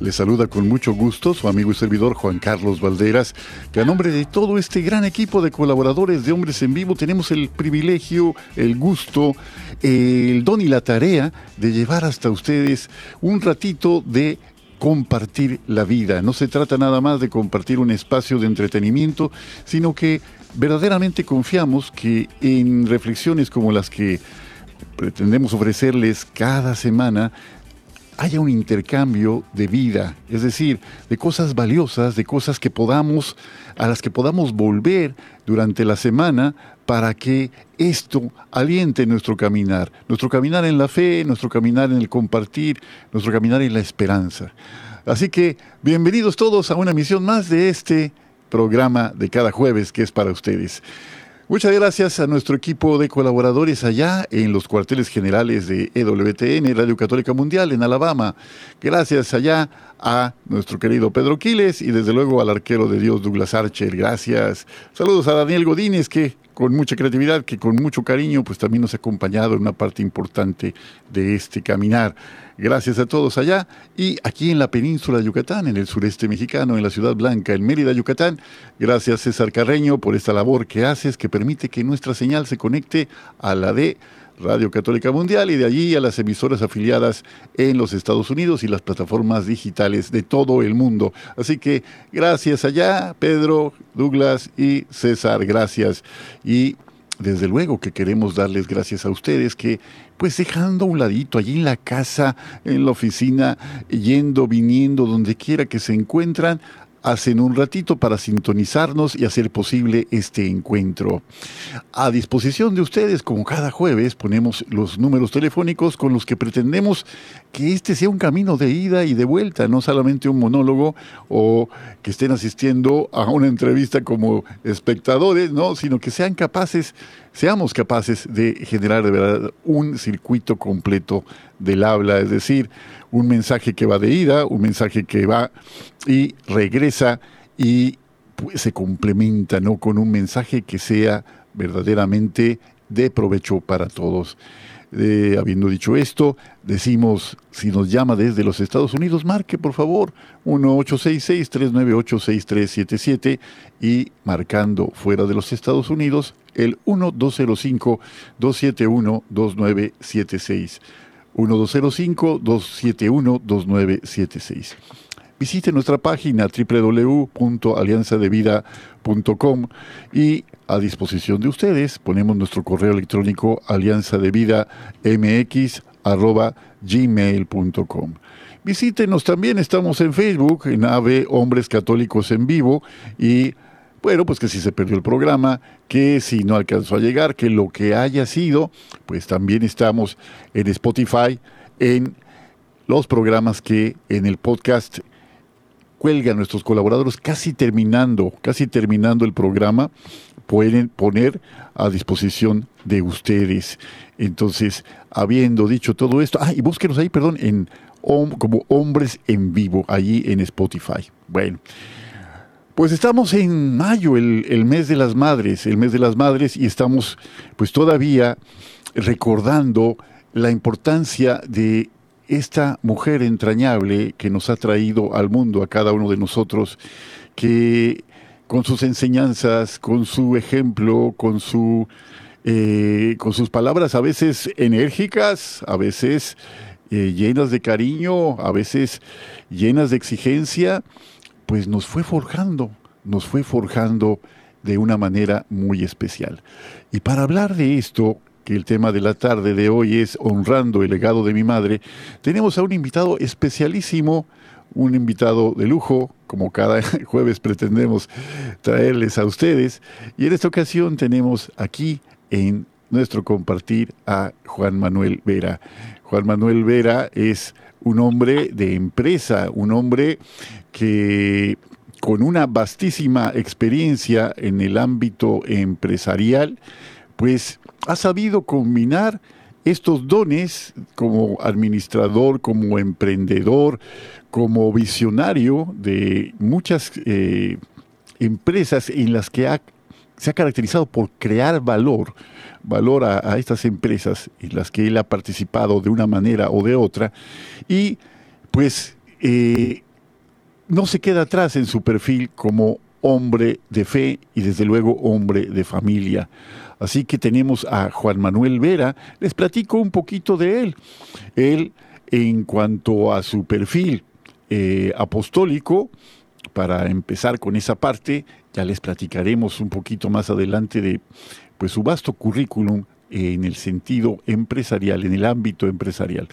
Les saluda con mucho gusto su amigo y servidor Juan Carlos Valderas, que a nombre de todo este gran equipo de colaboradores de Hombres en Vivo tenemos el privilegio, el gusto, el don y la tarea de llevar hasta ustedes un ratito de compartir la vida. No se trata nada más de compartir un espacio de entretenimiento, sino que verdaderamente confiamos que en reflexiones como las que pretendemos ofrecerles cada semana, haya un intercambio de vida, es decir, de cosas valiosas, de cosas que podamos, a las que podamos volver durante la semana para que esto aliente nuestro caminar, nuestro caminar en la fe, nuestro caminar en el compartir, nuestro caminar en la esperanza. Así que bienvenidos todos a una misión más de este programa de cada jueves que es para ustedes. Muchas gracias a nuestro equipo de colaboradores allá en los cuarteles generales de EWTN, Radio Católica Mundial, en Alabama. Gracias allá a nuestro querido Pedro Quiles y desde luego al arquero de Dios Douglas Archer. Gracias. Saludos a Daniel Godínez que con mucha creatividad, que con mucho cariño, pues también nos ha acompañado en una parte importante de este caminar. Gracias a todos allá y aquí en la península de Yucatán, en el sureste mexicano, en la Ciudad Blanca, en Mérida, Yucatán. Gracias César Carreño por esta labor que haces, que permite que nuestra señal se conecte a la de Radio Católica Mundial y de allí a las emisoras afiliadas en los Estados Unidos y las plataformas digitales de todo el mundo. Así que gracias allá, Pedro, Douglas y César, gracias. Y desde luego que queremos darles gracias a ustedes que, pues dejando a un ladito allí en la casa, en la oficina, yendo, viniendo, donde quiera que se encuentran, hacen un ratito para sintonizarnos y hacer posible este encuentro. A disposición de ustedes, como cada jueves, ponemos los números telefónicos con los que pretendemos que este sea un camino de ida y de vuelta, no solamente un monólogo o que estén asistiendo a una entrevista como espectadores, no, sino que sean capaces, seamos capaces de generar de verdad un circuito completo del habla, es decir, un mensaje que va de ida, un mensaje que va y regresa y pues, se complementa, ¿no? Con un mensaje que sea verdaderamente de provecho para todos. Eh, habiendo dicho esto, decimos, si nos llama desde los Estados Unidos, marque por favor 1-866-398-6377 y marcando fuera de los Estados Unidos el 1205-271-2976. 1205-271-2976. Visite nuestra página www.alianzadevida.com y a disposición de ustedes ponemos nuestro correo electrónico alianzadevidamx.gmail.com. Visítenos también, estamos en Facebook, en AVE Hombres Católicos en Vivo y bueno, pues que si se perdió el programa, que si no alcanzó a llegar, que lo que haya sido, pues también estamos en Spotify, en los programas que en el podcast cuelgan nuestros colaboradores casi terminando, casi terminando el programa, pueden poner a disposición de ustedes. Entonces, habiendo dicho todo esto, ah, y búsquenos ahí, perdón, en como hombres en vivo, allí en Spotify. Bueno. Pues estamos en mayo, el, el, mes de las madres, el mes de las madres, y estamos pues todavía recordando la importancia de esta mujer entrañable que nos ha traído al mundo a cada uno de nosotros, que con sus enseñanzas, con su ejemplo, con su eh, con sus palabras a veces enérgicas, a veces eh, llenas de cariño, a veces llenas de exigencia, pues nos fue forjando, nos fue forjando de una manera muy especial. Y para hablar de esto, que el tema de la tarde de hoy es honrando el legado de mi madre, tenemos a un invitado especialísimo, un invitado de lujo, como cada jueves pretendemos traerles a ustedes. Y en esta ocasión tenemos aquí en nuestro compartir a Juan Manuel Vera. Juan Manuel Vera es un hombre de empresa, un hombre que con una vastísima experiencia en el ámbito empresarial, pues ha sabido combinar estos dones como administrador, como emprendedor, como visionario de muchas eh, empresas en las que se ha caracterizado por crear valor, valor a, estas empresas en las que él ha participado de una manera o de otra, y pues eh, no se queda atrás en su perfil como hombre de fe y desde luego hombre de familia. Así que tenemos a Juan Manuel Vera, les platico un poquito de él. Él, en cuanto a su perfil eh, apostólico, para empezar con esa parte, ya les platicaremos un poquito más adelante de pues, su vasto currículum en el sentido empresarial, en el ámbito empresarial.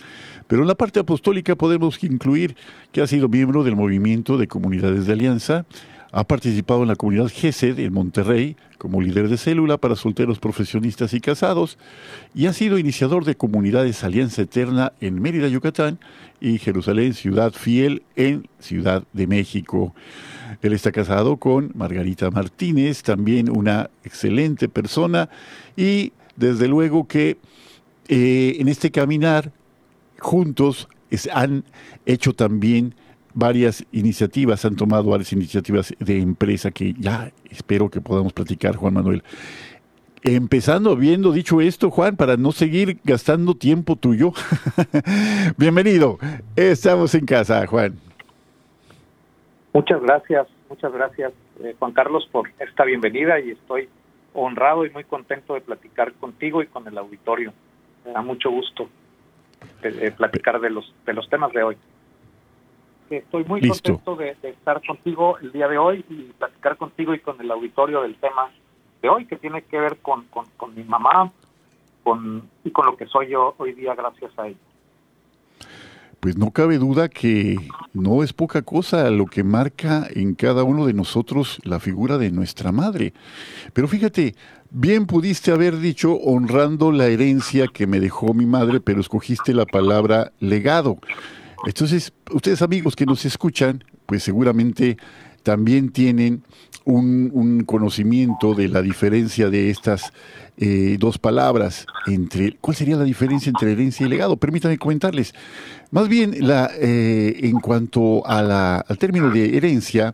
Pero en la parte apostólica podemos incluir que ha sido miembro del movimiento de comunidades de alianza, ha participado en la comunidad GESED en Monterrey como líder de célula para solteros profesionistas y casados y ha sido iniciador de comunidades Alianza Eterna en Mérida, Yucatán y Jerusalén, Ciudad Fiel en Ciudad de México. Él está casado con Margarita Martínez, también una excelente persona y desde luego que eh, en este caminar juntos han hecho también varias iniciativas, han tomado varias iniciativas de empresa que ya espero que podamos platicar, Juan Manuel. Empezando, habiendo dicho esto, Juan, para no seguir gastando tiempo tuyo, bienvenido. Estamos en casa, Juan. Muchas gracias, muchas gracias, eh, Juan Carlos, por esta bienvenida y estoy honrado y muy contento de platicar contigo y con el auditorio. Me da mucho gusto eh, eh, platicar de los, de los temas de hoy estoy muy contento de, estar contigo el día de hoy y platicar contigo y con el auditorio del tema de hoy, que tiene que ver con, mi mamá con, y con lo que soy yo hoy día gracias a ella. Pues no cabe duda que no es poca cosa lo que marca en cada uno de nosotros la figura de nuestra madre. Pero fíjate, bien pudiste haber dicho honrando la herencia que me dejó mi madre, pero escogiste la palabra legado. Entonces, ustedes amigos que nos escuchan, pues seguramente también tienen un, conocimiento de la diferencia de estas eh, dos palabras. Entre, ¿Cuál sería la diferencia entre herencia y legado? Permítanme comentarles. Más bien, la, eh, en cuanto a la, al término de herencia,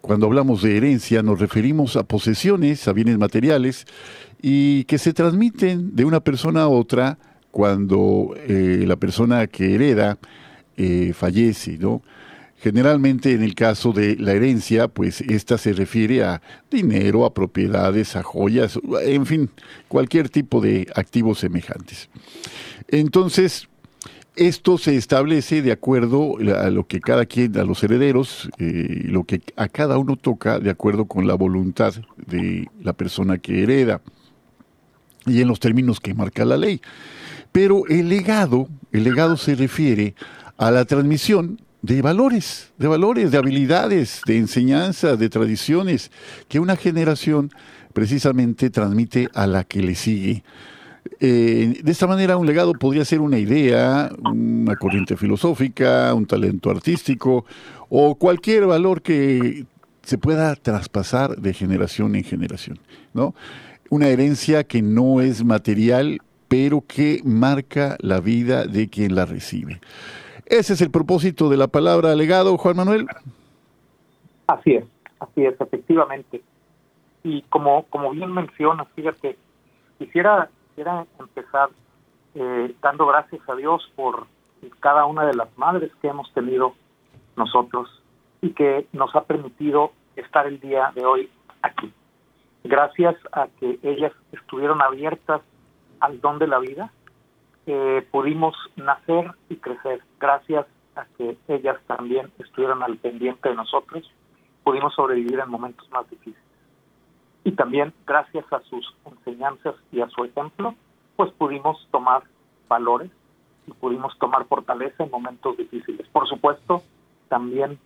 cuando hablamos de herencia nos referimos a posesiones, a bienes materiales, y que se transmiten de una persona a otra cuando eh, la persona que hereda eh, fallece, ¿no? Generalmente en el caso de la herencia, pues esta se refiere a dinero, a propiedades, a joyas, en fin, cualquier tipo de activos semejantes. Entonces, esto se establece de acuerdo a lo que cada quien, a los herederos, eh, lo que a cada uno toca de acuerdo con la voluntad de la persona que hereda y en los términos que marca la ley. Pero el legado, el legado se refiere a la transmisión de valores, de valores, de habilidades, de enseñanza, de tradiciones que una generación precisamente transmite a la que le sigue. Eh, de esta manera, un legado podría ser una idea, una corriente filosófica, un talento artístico o cualquier valor que se pueda traspasar de generación en generación, ¿no? Una herencia que no es material, pero que marca la vida de quien la recibe. Ese es el propósito de la palabra legado, Juan Manuel. Así es, así es, efectivamente. Y como, como bien mencionas, fíjate, quisiera, quisiera empezar eh, dando gracias a Dios por cada una de las madres que hemos tenido nosotros y que nos ha permitido estar el día de hoy aquí. Gracias a que ellas estuvieron abiertas al don de la vida, eh, pudimos nacer y crecer gracias a que ellas también estuvieron al pendiente de nosotros, pudimos sobrevivir en momentos más difíciles. y también gracias a sus enseñanzas y a su ejemplo, pues pudimos tomar valores y pudimos tomar fortaleza en momentos difíciles. Por supuesto, también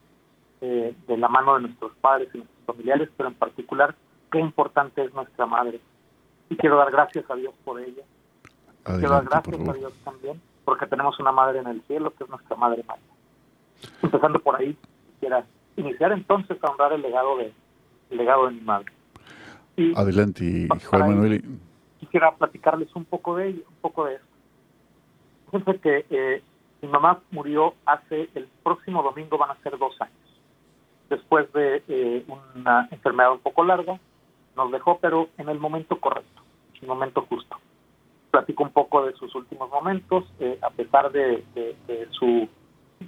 eh, de la mano de nuestros padres y nuestros familiares, pero en particular, qué importante es nuestra madre. Y quiero dar gracias a Dios por ella. Quiero dar gracias a Dios también, porque tenemos una madre en el cielo, que es nuestra madre María. Empezando por ahí, quisiera iniciar entonces a honrar el legado de, el legado de mi madre. Adelante, Juan Manuel. Quisiera platicarles un poco de ello, un poco de esto. Fíjense que eh, mi mamá murió hace, el próximo domingo van a ser dos años. Después de eh, una enfermedad un poco larga, nos dejó, pero en el momento correcto, en el momento justo. Platico un poco de sus últimos momentos, eh, a pesar de, su,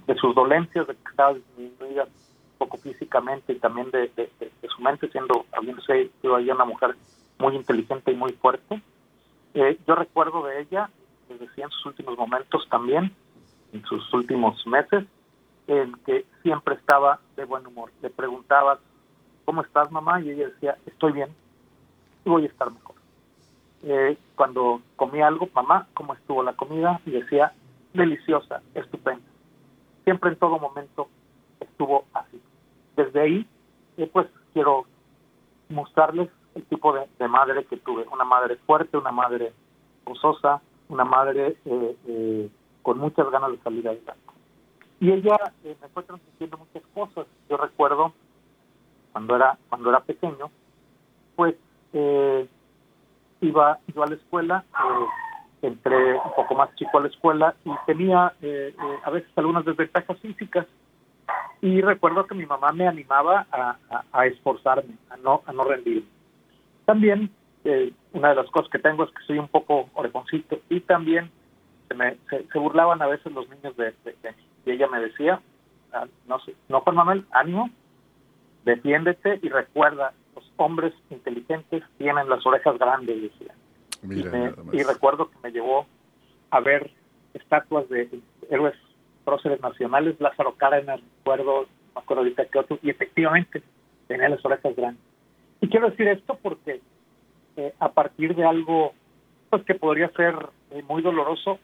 de sus dolencias, de que estaba disminuida un poco físicamente y también de, su mente, siendo, habiéndose sido ella una mujer muy inteligente y muy fuerte. Eh, yo recuerdo de ella, les decía en sus últimos momentos también, en sus últimos meses, en que siempre estaba de buen humor. Le preguntabas, ¿cómo estás mamá? Y ella decía, estoy bien y voy a estar mejor. Eh, cuando comía algo, mamá, ¿cómo estuvo la comida? Y decía, deliciosa, estupenda. Siempre en todo momento estuvo así. Desde ahí, eh, pues quiero mostrarles el tipo de, madre que tuve. Una madre fuerte, una madre gozosa, una madre eh, con muchas ganas de salir adelante. Y ella eh, me fue transmitiendo muchas cosas. Yo recuerdo cuando era cuando era pequeño, pues eh, iba yo a la escuela, eh, entré un poco más chico a la escuela y tenía eh, a veces algunas desventajas físicas. Y recuerdo que mi mamá me animaba a, esforzarme, a no, a no rendirme. También una de las cosas que tengo es que soy un poco orejoncito y también se, me, se, burlaban a veces los niños de, de, de mí y ella me decía, ah, no sé, no Juan Manuel, ánimo, defiéndete y recuerda, hombres inteligentes tienen las orejas grandes, decía. y, recuerdo que me llevó a ver estatuas de héroes próceres nacionales, Lázaro Cárdenas, recuerdo, me acuerdo ahorita que otro, y efectivamente tenía las orejas grandes. Y quiero decir esto porque eh, a partir de algo pues que podría ser eh, muy doloroso,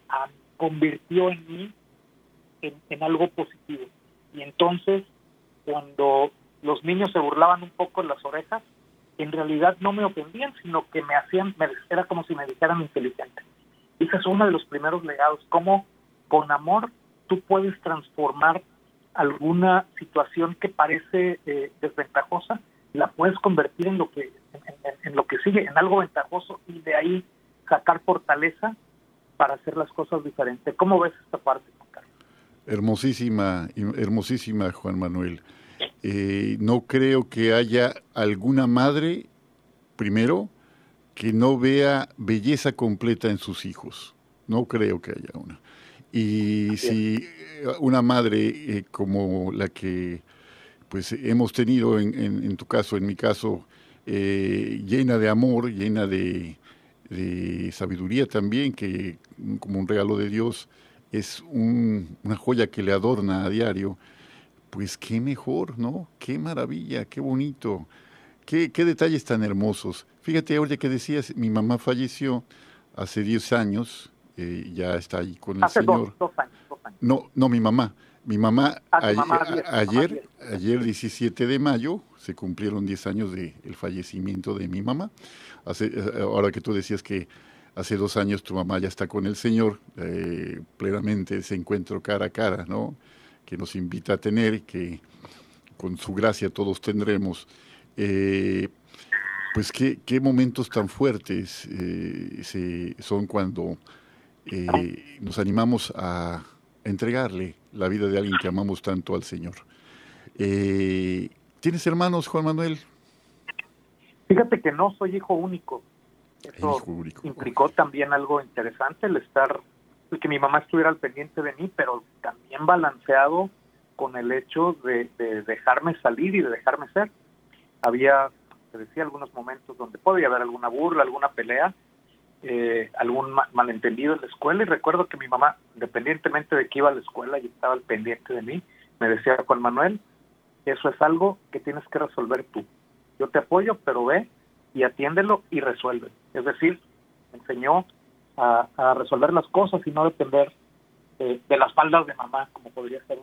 convirtió en mí en, algo positivo. Y entonces, cuando los niños se burlaban un poco en las orejas, en realidad no me ofendían, sino que me hacían, me, era como si me dijeran inteligente. Ese es uno de los primeros legados, cómo con amor tú puedes transformar alguna situación que parece eh, desventajosa, la puedes convertir en lo que en, lo que sigue, en algo ventajoso y de ahí sacar fortaleza para hacer las cosas diferentes. ¿Cómo ves esta parte? Hermosísima, hermosísima Juan Manuel. Eh, no creo que haya alguna madre, primero, que no vea belleza completa en sus hijos. No creo que haya una. Y si eh, una madre eh, como la que pues hemos tenido en, tu caso, en mi caso, llena de amor, llena de, de, sabiduría también, que como un regalo de Dios, es una joya que le adorna a diario, pues qué mejor, ¿no? Qué maravilla, qué bonito, qué, qué detalles tan hermosos. Fíjate, ahora que decías, mi mamá falleció hace 10 años, eh, ya está ahí con el Señor. Dos, años, No, no, mi mamá. Mi mamá, ah, ayer, ayer, 17 de mayo, se cumplieron 10 años del fallecimiento de mi mamá. Hace, eh, ahora que tú decías que hace dos años tu mamá ya está con el Señor, eh, plenamente ese encuentro cara a cara, ¿no? Que nos invita a tener, que con su gracia todos tendremos. Eh, pues qué, qué, momentos tan fuertes eh, son cuando nos animamos a entregarle la vida de alguien que amamos tanto al Señor. ¿Tienes hermanos, Juan Manuel? Fíjate que no soy hijo único. Eso implicó también algo interesante, el estar, que mi mamá estuviera al pendiente de mí, pero también balanceado con el hecho de, dejarme salir y de dejarme ser. Había, te decía, algunos momentos donde podía haber alguna burla, alguna pelea, eh, algún malentendido en la escuela y recuerdo que mi mamá, independientemente de que iba a la escuela y estaba al pendiente de mí, me decía, Juan Manuel, eso es algo que tienes que resolver tú. Yo te apoyo, pero ve y atiéndelo y resuelve. Es decir, enseñó a, resolver las cosas y no depender eh, de las faldas de mamá, como podría ser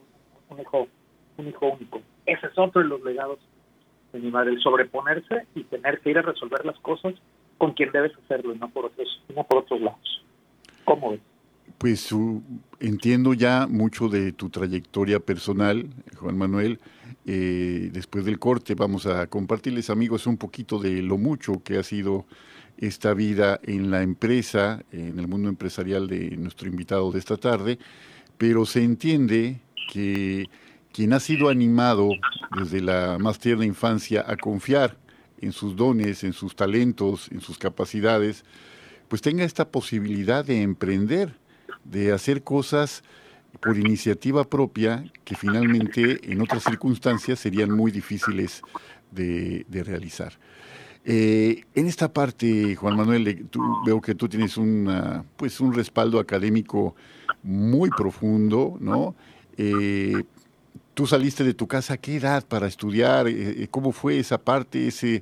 un, hijo un hijo único. Ese es otro de los legados de mi madre, el sobreponerse y tener que ir a resolver las cosas con quien debes hacerlo, no por otros, no por otros lados. ¿Cómo ves? Pues entiendo ya mucho de tu trayectoria personal, Juan Manuel. Eh, después del corte vamos a compartirles, amigos, un poquito de lo mucho que ha sido esta vida en la empresa, en el mundo empresarial de nuestro invitado de esta tarde, pero se entiende que quien ha sido animado desde la más tierna infancia a confiar en sus dones, en sus talentos, en sus capacidades, pues tenga esta posibilidad de emprender, de hacer cosas por iniciativa propia que finalmente en otras circunstancias serían muy difíciles de, realizar. Eh, en esta parte, Juan Manuel, eh, veo que tú tienes una, pues un respaldo académico muy profundo, ¿no? Eh, tú saliste de tu casa, ¿a qué edad para estudiar? ¿Cómo fue esa parte, ese,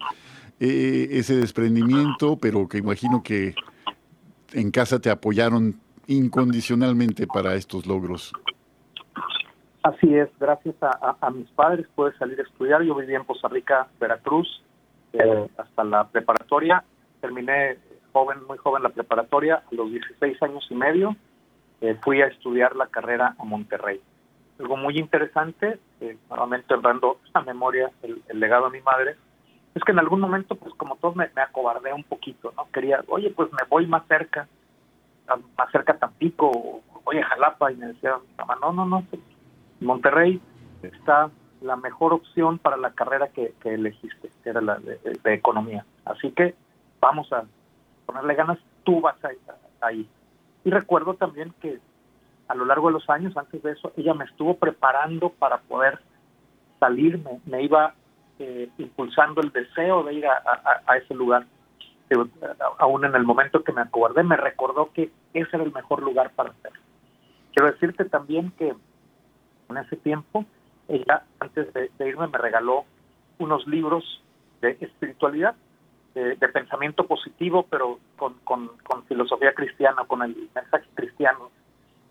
ese desprendimiento? Pero que imagino que en casa te apoyaron incondicionalmente para estos logros. Así es, gracias a, mis padres pude salir a estudiar. Yo viví en Poza Rica, Veracruz, eh, hasta la preparatoria. Terminé joven, muy joven la preparatoria, a los 16 años y medio. Eh, fui a estudiar la carrera a Monterrey. Algo muy interesante, eh, nuevamente honrando esta memoria, el, legado de mi madre, es que en algún momento, pues como todos, me, me acobardé un poquito, ¿no? Quería, oye, pues me voy más cerca más cerca a Tampico, o Jalapa, y me decía mamá, no, no, no, Monterrey está la mejor opción para la carrera que, elegiste, que era la de, economía. Así que vamos a ponerle ganas, tú vas ahí. Y recuerdo también que a lo largo de los años, antes de eso, ella me estuvo preparando para poder salirme, me iba eh, impulsando el deseo de ir a ese lugar aún en el momento que me acobardé, me recordó que ese era el mejor lugar para hacerlo. Quiero decirte también que en ese tiempo, ella antes de, irme me regaló unos libros de espiritualidad, de, pensamiento positivo, pero con, filosofía cristiana, con el mensaje cristiano.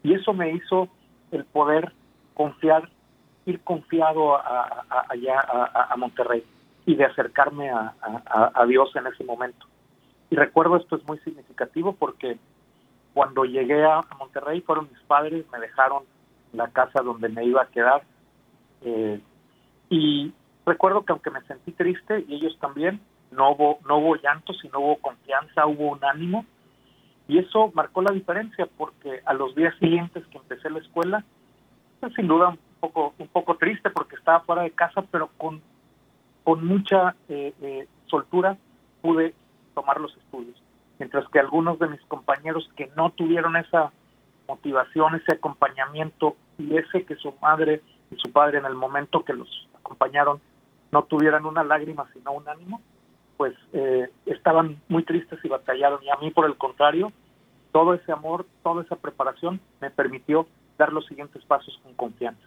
Y eso me hizo el poder confiar, ir confiado allá a, Monterrey y de acercarme a Dios en ese momento. Y recuerdo esto es muy significativo porque cuando llegué a Monterrey fueron mis padres, me dejaron la casa donde me iba a quedar. Eh, y recuerdo que aunque me sentí triste y ellos también, no hubo, no hubo llanto, sino hubo confianza, hubo un ánimo. Y eso marcó la diferencia porque a los días siguientes que empecé la escuela, pues, sin duda un poco, un poco triste porque estaba fuera de casa, pero con, con mucha eh, eh, soltura pude tomar los estudios. Mientras que algunos de mis compañeros que no tuvieron esa motivación, ese acompañamiento y ese que su madre y su padre en el momento que los acompañaron no tuvieran una lágrima sino un ánimo, pues eh, estaban muy tristes y batallaron. Y a mí, por el contrario, todo ese amor, toda esa preparación me permitió dar los siguientes pasos con confianza.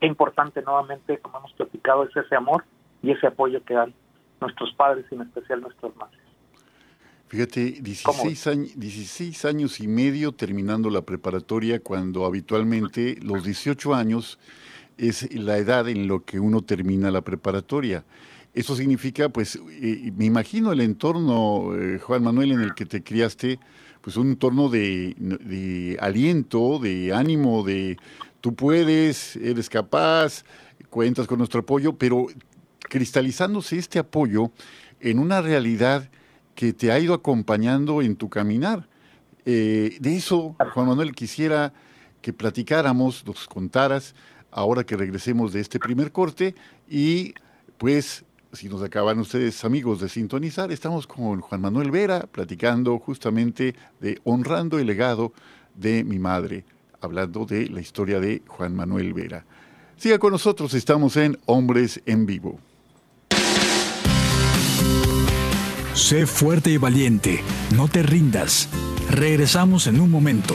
Qué importante nuevamente, como hemos platicado, es ese amor y ese apoyo que dan nuestros padres y en especial nuestras madres. Fíjate, 16 años, 16 años y medio terminando la preparatoria cuando habitualmente los 18 años es la edad en lo que uno termina la preparatoria. Eso significa, pues, eh, me imagino el entorno, eh, Juan Manuel, en el que te criaste, pues un entorno de, aliento, de ánimo, de tú puedes, eres capaz, cuentas con nuestro apoyo, pero cristalizándose este apoyo en una realidad que te ha ido acompañando en tu caminar. Eh, de eso, Juan Manuel, quisiera que platicáramos, nos contaras, ahora que regresemos de este primer corte y pues si nos acaban ustedes amigos de sintonizar, estamos con Juan Manuel Vera platicando justamente de honrando el legado de mi madre, hablando de la historia de Juan Manuel Vera. Siga con nosotros, estamos en Hombres en Vivo. Sé fuerte y valiente, no te rindas. Regresamos en un momento.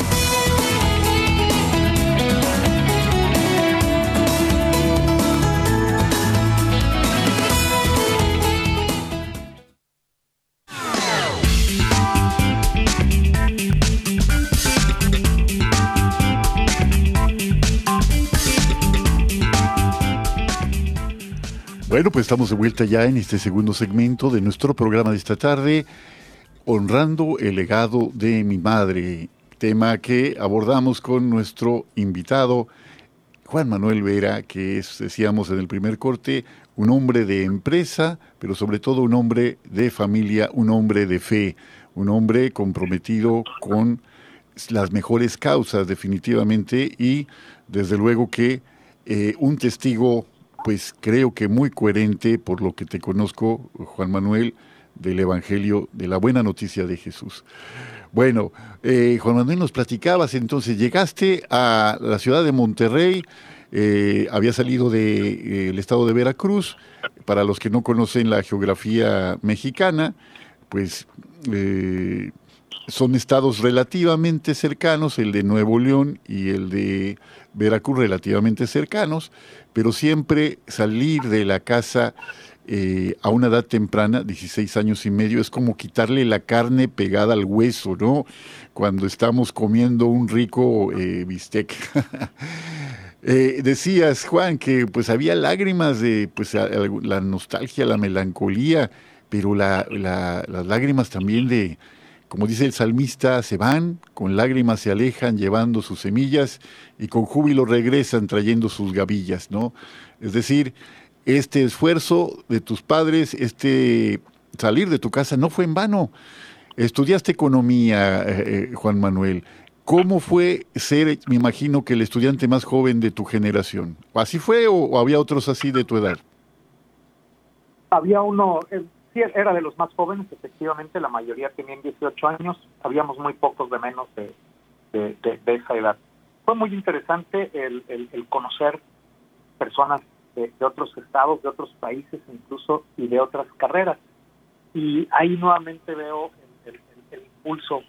Bueno, pues estamos de vuelta ya en este segundo segmento de nuestro programa de esta tarde, honrando el legado de mi madre, tema que abordamos con nuestro invitado Juan Manuel Vera, que es, decíamos en el primer corte, un hombre de empresa, pero sobre todo un hombre de familia, un hombre de fe, un hombre comprometido con las mejores causas definitivamente y desde luego que eh, un testigo pues creo que muy coherente por lo que te conozco, Juan Manuel, del Evangelio, de la buena noticia de Jesús. Bueno, eh, Juan Manuel, nos platicabas entonces, llegaste a la ciudad de Monterrey, eh, había salido del estado de Veracruz, para los que no conocen la geografía mexicana, pues eh, son estados relativamente cercanos, el de Nuevo León y el de Veracruz relativamente cercanos, pero siempre salir de la casa eh, a una edad temprana, 16 años y medio, es como quitarle la carne pegada al hueso, ¿no? Cuando estamos comiendo un rico eh, bistec. Eh, decías, Juan, que pues había lágrimas de pues, la nostalgia, la melancolía, pero las lágrimas también de, como dice el salmista, se van, con lágrimas se alejan llevando sus semillas y con júbilo regresan trayendo sus gavillas, ¿no? Es decir, este esfuerzo de tus padres, este salir de tu casa no fue en vano. Estudiaste economía, eh, eh, Juan Manuel. ¿Cómo fue ser, me imagino que el estudiante más joven de tu generación? ¿Así fue o, había otros así de tu edad? Había uno, sí, era de los más jóvenes, efectivamente, la mayoría tenían 18 años, habíamos muy pocos de menos de, de, esa edad. Fue muy interesante el, el, conocer personas de, otros estados, de otros países incluso, y de otras carreras. Y ahí nuevamente veo el, impulso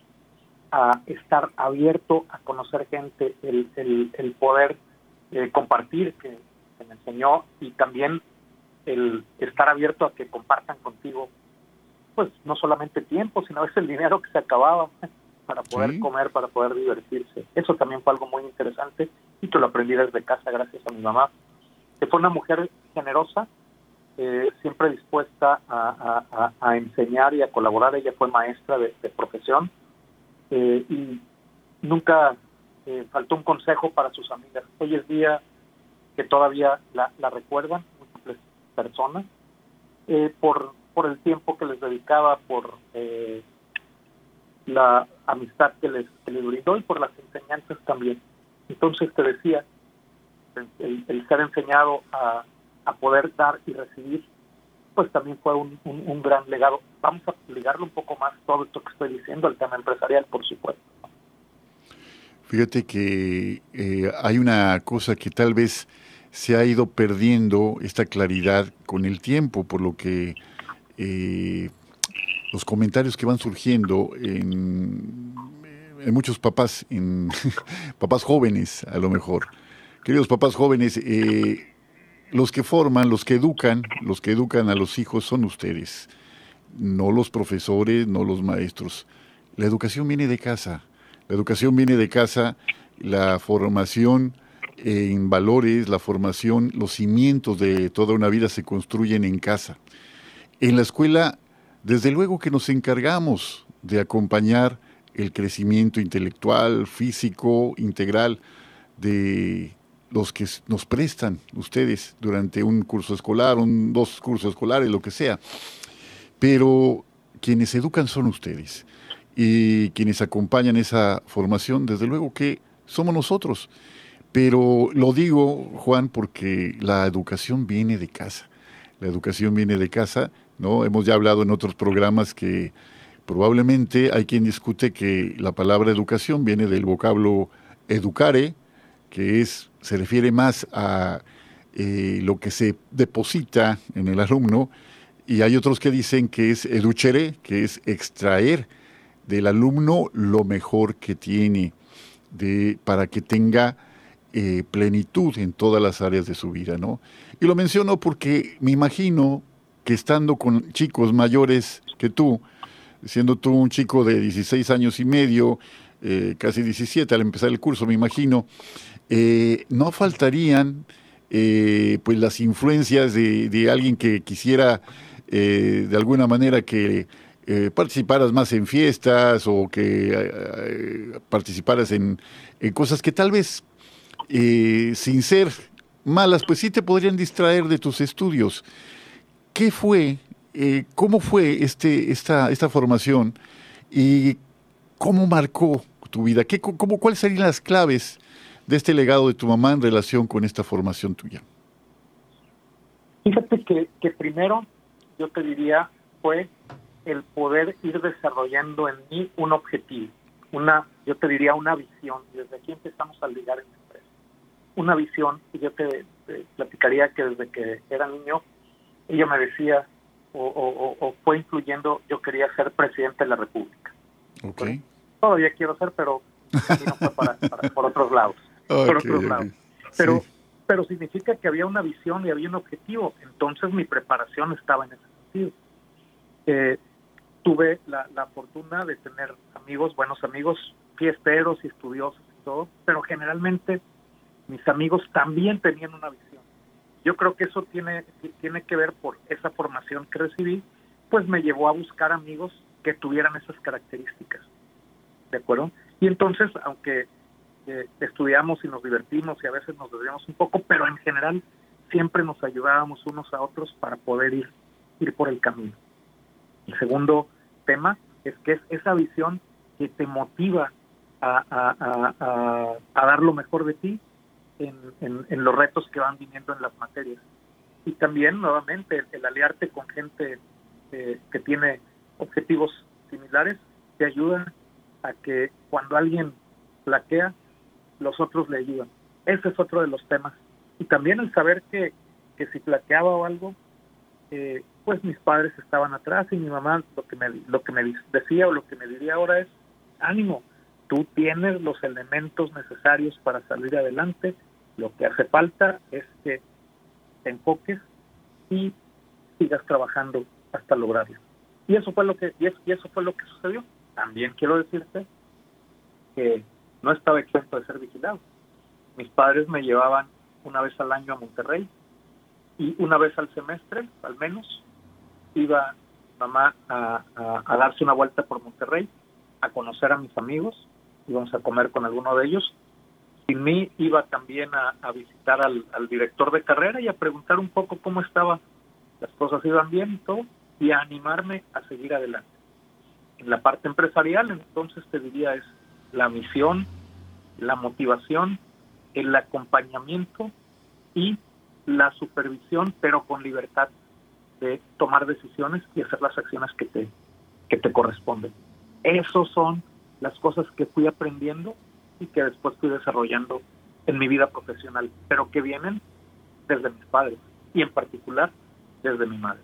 a estar abierto a conocer gente, el, el, poder eh, compartir que se me enseñó y también el estar abierto a que compartan contigo, pues no solamente tiempo, sino a veces el dinero que se acababa para poder comer, para poder divertirse. Eso también fue algo muy interesante y que lo aprendí desde casa gracias a mi mamá, que fue una mujer generosa, eh, siempre dispuesta a, enseñar y a colaborar. Ella fue maestra de, profesión eh, y nunca eh, faltó un consejo para sus amigas. Hoy es día que todavía la, la recuerdan personas eh, por, por el tiempo que les dedicaba, por eh, la amistad que les, que les brindó y por las enseñanzas también. Entonces te decía, el, ser enseñado a, a, poder dar y recibir, pues también fue un, un, gran legado. Vamos a ligarlo un poco más todo esto que estoy diciendo al tema empresarial, por supuesto. Fíjate que eh, hay una cosa que tal vez se ha ido perdiendo esta claridad con el tiempo, por lo que eh, los comentarios que van surgiendo en, muchos papás, en papás jóvenes a lo mejor. Queridos papás jóvenes, eh, los que forman, los que educan, los que educan a los hijos son ustedes, no los profesores, no los maestros. La educación viene de casa, la educación viene de casa, la formación en valores, la formación, los cimientos de toda una vida se construyen en casa. En la escuela, desde luego que nos encargamos de acompañar el crecimiento intelectual, físico, integral de los que nos prestan ustedes durante un curso escolar, un, dos cursos escolares, lo que sea. Pero quienes educan son ustedes y quienes acompañan esa formación, desde luego que somos nosotros. Pero lo digo, Juan, porque la educación viene de casa. La educación viene de casa, ¿no? Hemos ya hablado en otros programas que probablemente hay quien discute que la palabra educación viene del vocablo educare, que es, se refiere más a eh, lo que se deposita en el alumno, y hay otros que dicen que es educere, que es extraer del alumno lo mejor que tiene de, para que tenga eh, plenitud en todas las áreas de su vida, ¿no? Y lo menciono porque me imagino que estando con chicos mayores que tú, siendo tú un chico de 16 años y medio, eh, casi 17 al empezar el curso, me imagino, eh, no faltarían pues las influencias de, alguien que quisiera de alguna manera que eh, participaras más en fiestas o que eh, participaras en, cosas que tal vez eh, sin ser malas, pues sí te podrían distraer de tus estudios. ¿Qué fue, cómo fue este, esta, esta formación y cómo marcó tu vida? ¿Qué, cómo, ¿Cuáles serían las claves de este legado de tu mamá en relación con esta formación tuya? Fíjate que, que primero yo te diría fue el poder ir desarrollando en mí un objetivo, una, yo te diría una visión, desde aquí empezamos a ligar en una visión, y yo te, platicaría que desde que era niño, ella me decía, o, fue influyendo, yo quería ser presidente de la República. Okay. todavía quiero ser, pero no fue para, por otros lados. por otros lados. Pero, pero significa que había una visión y había un objetivo, entonces mi preparación estaba en ese sentido. Eh, tuve la, fortuna de tener amigos, buenos amigos, fiesteros y estudiosos y todo, pero generalmente mis amigos también tenían una visión. Yo creo que eso tiene, tiene que ver por esa formación que recibí, pues me llevó a buscar amigos que tuvieran esas características. ¿De acuerdo? Y entonces, aunque eh, estudiamos y nos divertimos y a veces nos desviamos un poco, pero en general siempre nos ayudábamos unos a otros para poder ir, ir por el camino. El segundo tema es que es esa visión que te motiva a, dar lo mejor de ti en, los retos que van viniendo en las materias. Y también, nuevamente, el, aliarte con gente eh, que tiene objetivos similares te ayuda a que cuando alguien plaquea, los otros le ayudan. Ese es otro de los temas. Y también el saber que, que si plaqueaba o algo, eh, pues mis padres estaban atrás y mi mamá lo que me lo que me decía o lo que me diría ahora es ánimo tú tienes los elementos necesarios para salir adelante lo que hace falta es que te enfoques y sigas trabajando hasta lograrlo y eso fue lo que y eso fue lo que sucedió también quiero decirte que no estaba exento de ser vigilado mis padres me llevaban una vez al año a Monterrey y una vez al semestre al menos iba mamá a, darse una vuelta por Monterrey, a conocer a mis amigos, íbamos a comer con alguno de ellos. Sin mí iba también a, visitar al, director de carrera y a preguntar un poco cómo estaba, las cosas iban bien y todo, y a animarme a seguir adelante. En la parte empresarial, entonces te diría es la misión, la motivación, el acompañamiento y la supervisión, pero con libertad de tomar decisiones y hacer las acciones que te, que te corresponden. Esas son las cosas que fui aprendiendo y que después fui desarrollando en mi vida profesional, pero que vienen desde mis padres y en particular desde mi madre.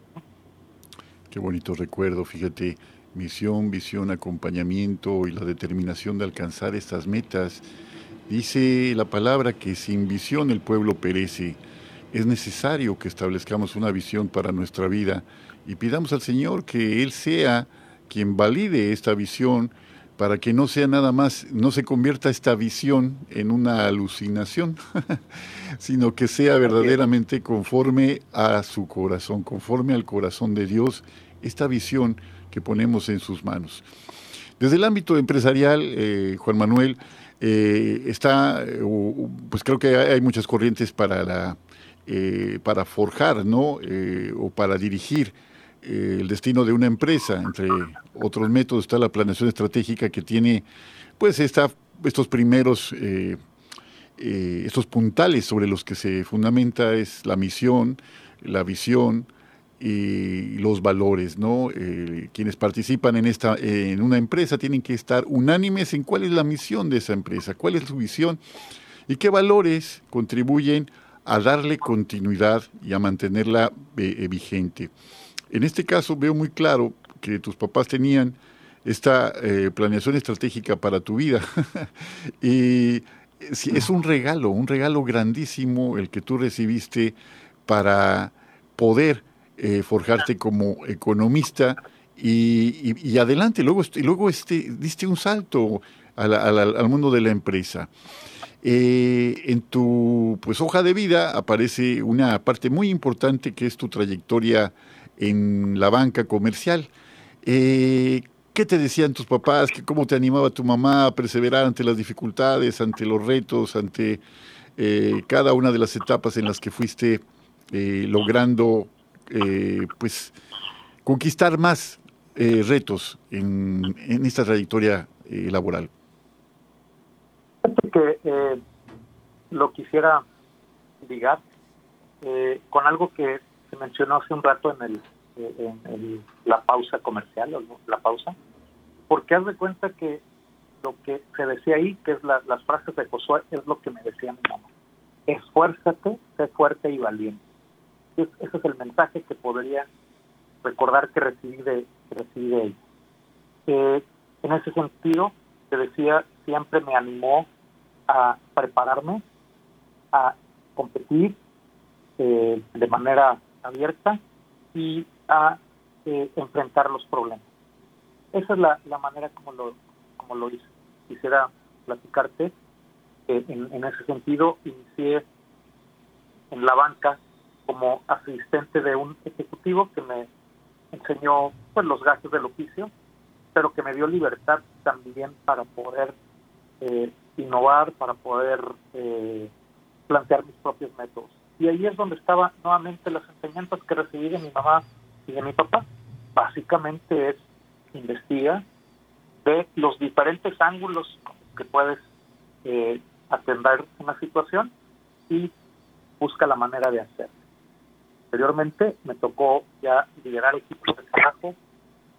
Qué bonito recuerdo, fíjate, misión, visión, acompañamiento y la determinación de alcanzar estas metas. Dice la palabra que sin visión el pueblo perece es necesario que establezcamos una visión para nuestra vida y pidamos al Señor que Él sea quien valide esta visión para que no sea nada más, no se convierta esta visión en una alucinación, sino que sea verdaderamente conforme a su corazón, conforme al corazón de Dios, esta visión que ponemos en sus manos. Desde el ámbito empresarial, eh, Juan Manuel, eh, está, pues creo que hay muchas corrientes para, la, eh, para forjar, ¿no? o para dirigir el destino de una empresa. Entre otros métodos está la planeación estratégica que tiene, pues, esta, estos primeros, estos puntales sobre los que se fundamenta es la misión, la visión, y los valores, ¿no? Eh, quienes participan en esta en una empresa tienen que estar unánimes en cuál es la misión de esa empresa, cuál es su visión y qué valores contribuyen a darle continuidad y a mantenerla eh, eh, vigente. En este caso veo muy claro que tus papás tenían esta planeación estratégica para tu vida y es un regalo, un regalo grandísimo el que tú recibiste para poder eh, forjarte como economista y, adelante, luego, luego este, diste un salto al mundo de la empresa. Eh, en tu pues, hoja de vida aparece una parte muy importante que es tu trayectoria en la banca comercial. Eh, ¿Qué te decían tus papás? ¿Cómo te animaba tu mamá a perseverar ante las dificultades, ante los retos, ante cada una de las etapas en las que fuiste logrando eh, pues conquistar más eh, retos en, esta trayectoria eh, laboral? que lo quisiera ligar con algo que se mencionó hace un rato en, el, en la pausa comercial, la pausa, porque haz de cuenta que lo que se decía ahí, que es las frases de Josué, es lo que me decía mi mamá. Esfuérzate, sé fuerte y valiente ese es el mensaje que podría recordar que recibí de, recibí de ella. Eh, en ese sentido, te decía, siempre me animó a prepararme, a competir eh, de manera abierta y a eh, enfrentar los problemas. Esa es la, la, manera como lo, como lo hice. Quisiera platicarte. en, ese sentido, inicié en la banca como asistente de un ejecutivo que me enseñó pues los gastos del oficio, pero que me dio libertad también para poder eh, innovar, para poder eh, plantear mis propios métodos. Y ahí es donde estaba nuevamente las enseñanzas que recibí de mi mamá y de mi papá. Básicamente es investiga, ve los diferentes ángulos que puedes eh, atender una situación y busca la manera de hacerlo. Posteriormente me tocó ya liderar equipos de trabajo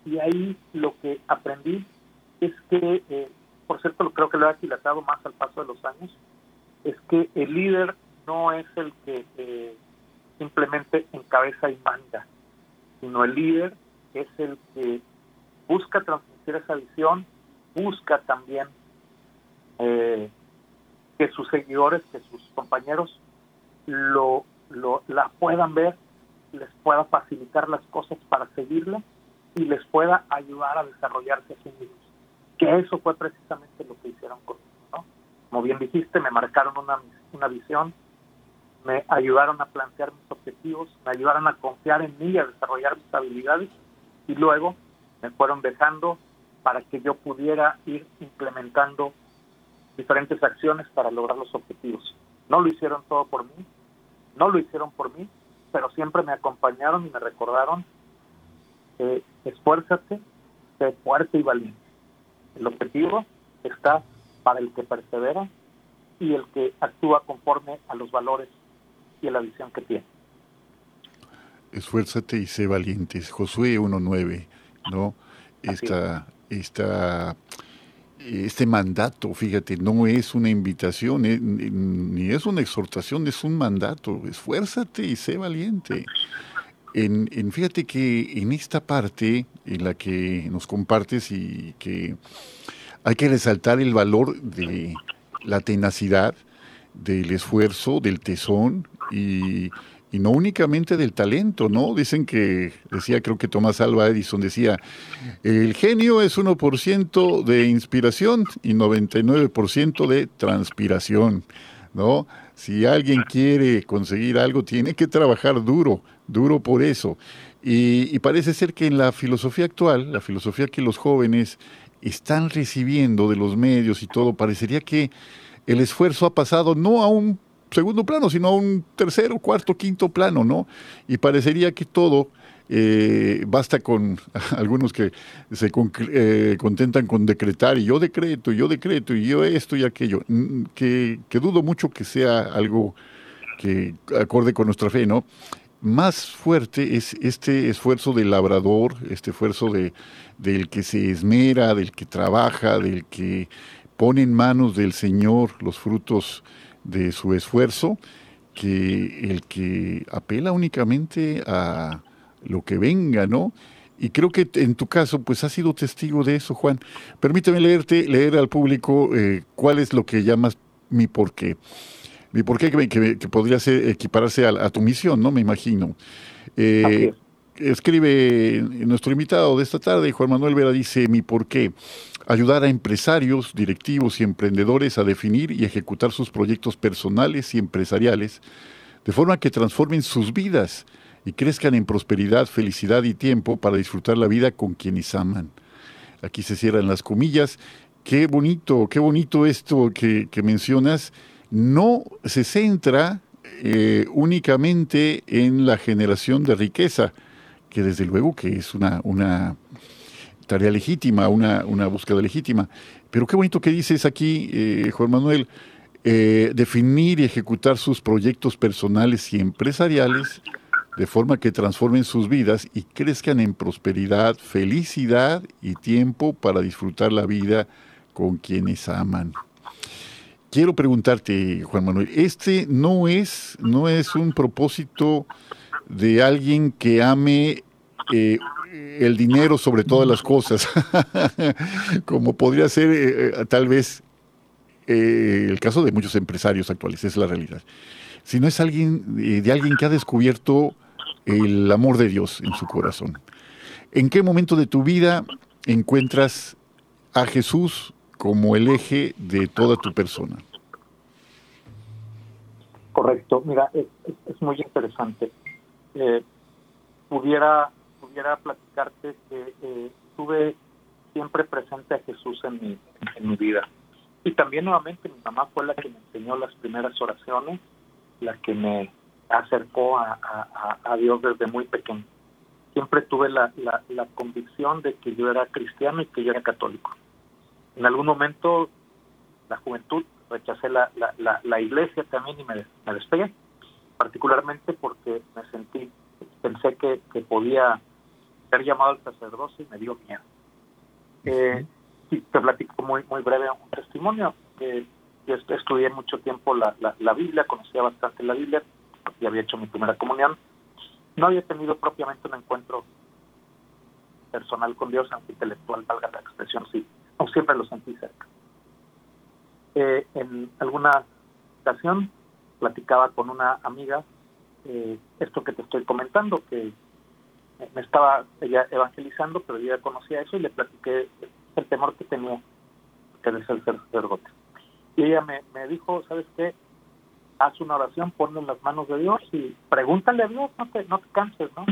y ahí lo que aprendí es que, eh, por cierto, creo que lo he aquilatado más al paso de los años, es que el líder no es el que eh, simplemente encabeza y manda, sino el líder es el que busca transmitir esa visión, busca también eh, que sus seguidores, que sus compañeros lo lo, la puedan ver, les pueda facilitar las cosas para seguirla y les pueda ayudar a desarrollarse a sí mismos. Que eso fue precisamente lo que hicieron conmigo. ¿no? Como bien dijiste, me marcaron una, una visión, me ayudaron a plantear mis objetivos, me ayudaron a confiar en mí, a desarrollar mis habilidades y luego me fueron dejando para que yo pudiera ir implementando diferentes acciones para lograr los objetivos. No lo hicieron todo por mí, no lo hicieron por mí, pero siempre me acompañaron y me recordaron, eh, esfuérzate, sé fuerte y valiente. El objetivo está para el que persevera y el que actúa conforme a los valores y a la visión que tiene. Esfuérzate y sé valiente. Josué 1.9, ¿no? Esta, esta este mandato, fíjate, no es una invitación, eh, ni es una exhortación, es un mandato. Esfuérzate y sé valiente. En, en, fíjate que en esta parte en la que nos compartes y que hay que resaltar el valor de la tenacidad, del esfuerzo, del tesón y, y no únicamente del talento, ¿no? Dicen que, decía creo que Tomás Alba Edison decía, el genio es 1% de inspiración y 99% de transpiración, ¿no? Si alguien quiere conseguir algo, tiene que trabajar duro, duro por eso. Y, parece ser que en la filosofía actual, la filosofía que los jóvenes están recibiendo de los medios y todo, parecería que el esfuerzo ha pasado no a un segundo plano, sino a un tercero, cuarto, quinto plano, ¿no? Y parecería que todo eh, basta con algunos que se eh, contentan con decretar y yo decreto, y yo decreto, y yo esto y aquello, que, que dudo mucho que sea algo que acorde con nuestra fe, ¿no? Más fuerte es este esfuerzo del labrador, este esfuerzo de, del que se esmera, del que trabaja, del que pone en manos del Señor los frutos de su esfuerzo, que el que apela únicamente a lo que venga, ¿no? Y creo que en tu caso, pues has sido testigo de eso, Juan. Permíteme leerte, leer al público eh, cuál es lo que llamas mi porqué. Mi porqué que, que, podría ser, equipararse a, tu misión, ¿no? Me imagino. Eh, escribe nuestro invitado de esta tarde, Juan Manuel Vera, dice, mi porqué ayudar a empresarios, directivos y emprendedores a definir y ejecutar sus proyectos personales y empresariales de forma que transformen sus vidas y crezcan en prosperidad, felicidad y tiempo para disfrutar la vida con quienes aman. Aquí se cierran las comillas. Qué bonito, qué bonito esto que, mencionas. No se centra eh, únicamente en la generación de riqueza, que desde luego que es una, una tarea legítima, una, una búsqueda legítima. Pero qué bonito que dices aquí, eh, Juan Manuel, eh, definir y ejecutar sus proyectos personales y empresariales de forma que transformen sus vidas y crezcan en prosperidad, felicidad y tiempo para disfrutar la vida con quienes aman. Quiero preguntarte, Juan Manuel, este no es, no es un propósito de alguien que ame eh, el dinero sobre todas las cosas, como podría ser eh, eh, tal vez eh, el caso de muchos empresarios actuales, es la realidad. Si no es alguien de alguien que ha descubierto el amor de Dios en su corazón. ¿En qué momento de tu vida encuentras a Jesús como el eje de toda tu persona? Correcto, mira, es, muy interesante. pudiera pudiera platicarte que eh, tuve siempre presente a Jesús en mi, en mi vida. Y también nuevamente mi mamá fue la que me enseñó las primeras oraciones, la que me acercó a, a, Dios desde muy pequeño. Siempre tuve la, la, la, convicción de que yo era cristiano y que yo era católico. En algún momento, la juventud, rechacé la, la, la iglesia también y me, me despegué, particularmente porque me sentí, pensé que, que podía ser llamado al sacerdocio y me dio miedo. Eh, te platico muy muy breve un testimonio. Eh, yo estudié mucho tiempo la, la, Biblia, conocía bastante la Biblia y había hecho mi primera comunión. No había tenido propiamente un encuentro personal con Dios, aunque intelectual valga la expresión, sí. No siempre lo sentí cerca. Eh, en alguna ocasión platicaba con una amiga eh, esto que te estoy comentando, que me estaba ella evangelizando, pero yo ya conocía eso y le platiqué el temor que tenía que es el sacerdote. Y ella me, me dijo, ¿sabes qué? Haz una oración, ponle en las manos de Dios y pregúntale a Dios, no te, no te canses, ¿no?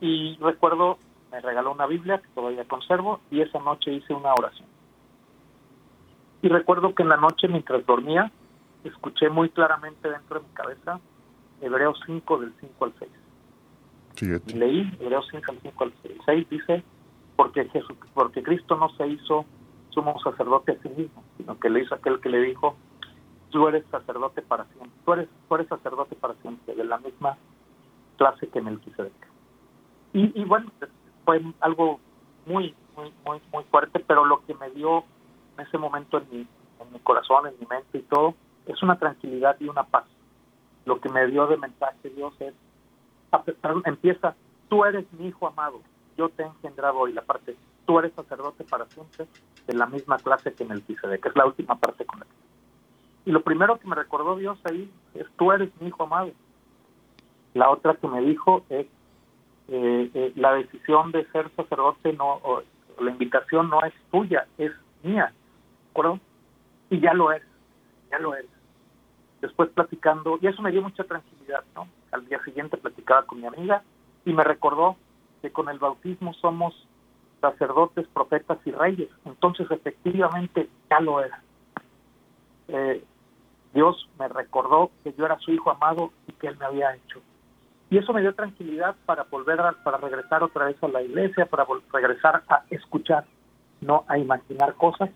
Y recuerdo, me regaló una Biblia que todavía conservo y esa noche hice una oración. Y recuerdo que en la noche, mientras dormía, escuché muy claramente dentro de mi cabeza Hebreos 5 del 5 al 6 y leí Hebreos 5 al 5 al 6, dice, porque, Jesús, porque Cristo no se hizo sumo sacerdote a sí mismo, sino que le hizo aquel que le dijo, tú eres sacerdote para siempre, tú eres, tú eres sacerdote para siempre, de la misma clase que Melquisedec. Y, y bueno, fue algo muy, muy, muy, muy fuerte, pero lo que me dio en ese momento en mi, en mi corazón, en mi mente y todo, es una tranquilidad y una paz. Lo que me dio de mensaje Dios es empieza, tú eres mi hijo amado, yo te he engendrado hoy, la parte, tú eres sacerdote para siempre, de la misma clase que en el de que es la última parte con él. Y lo primero que me recordó Dios ahí es, tú eres mi hijo amado. La otra que me dijo es, eh, eh, la decisión de ser sacerdote, no, o, la invitación no es tuya, es mía, ¿de acuerdo? Y ya lo es, ya lo es después platicando, y eso me dio mucha tranquilidad, ¿no? Al día siguiente platicaba con mi amiga y me recordó que con el bautismo somos sacerdotes, profetas y reyes. Entonces, efectivamente, ya lo era. Eh, Dios me recordó que yo era su hijo amado y que Él me había hecho. Y eso me dio tranquilidad para volver a, para regresar otra vez a la iglesia, para regresar a escuchar, no a imaginar cosas.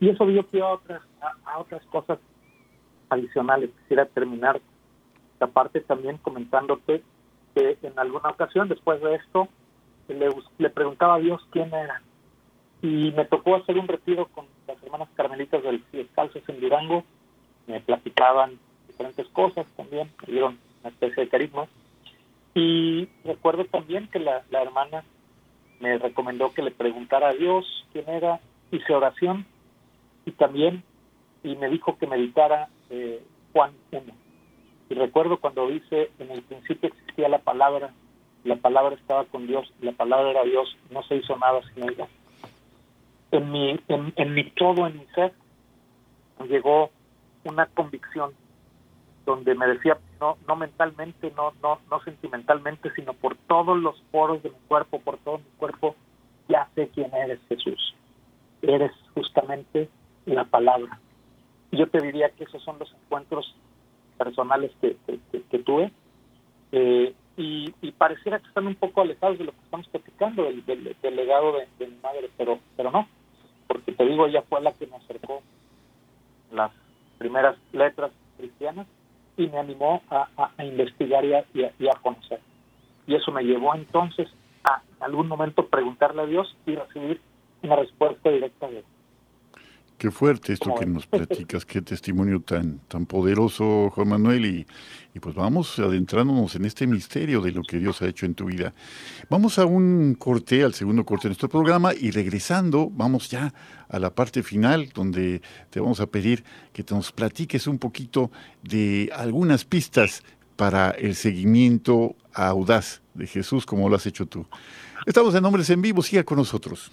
Y eso dio pie a otras, a, otras cosas adicionales. Quisiera terminar esta parte también comentándote que en alguna ocasión, después de esto, le, le preguntaba a Dios quién era. Y me tocó hacer un retiro con las hermanas carmelitas del Descalzos en Durango. Me platicaban diferentes cosas también, me dieron una especie de carisma. Y recuerdo también que la, la hermana me recomendó que le preguntara a Dios quién era, hice oración y también y me dijo que meditara eh, Juan 1. Y recuerdo cuando dice, en el principio existía la palabra, la palabra estaba con Dios, la palabra era Dios, no se hizo nada sin ella. En mi, en, mi todo, en mi ser, llegó una convicción donde me decía, no, no mentalmente, no, no, no sentimentalmente, sino por todos los poros de mi cuerpo, por todo mi cuerpo, ya sé quién eres Jesús. Eres justamente la palabra. Yo te diría que esos son los encuentros personales que, tuve. Eh, y, pareciera que están un poco alejados de lo que estamos platicando, del, legado de, mi madre, pero, pero no, porque te digo, ella fue la que me acercó las primeras letras cristianas y me animó a, investigar y a, y a, conocer. Y eso me llevó entonces a en algún momento preguntarle a Dios y recibir una respuesta directa de él. Qué fuerte esto que nos platicas, qué testimonio tan, tan poderoso, Juan Manuel, y, y, pues vamos adentrándonos en este misterio de lo que Dios ha hecho en tu vida. Vamos a un corte, al segundo corte de nuestro programa, y regresando, vamos ya a la parte final, donde te vamos a pedir que te nos platiques un poquito de algunas pistas para el seguimiento audaz de Jesús, como lo has hecho tú. Estamos en Hombres en Vivo, siga con nosotros.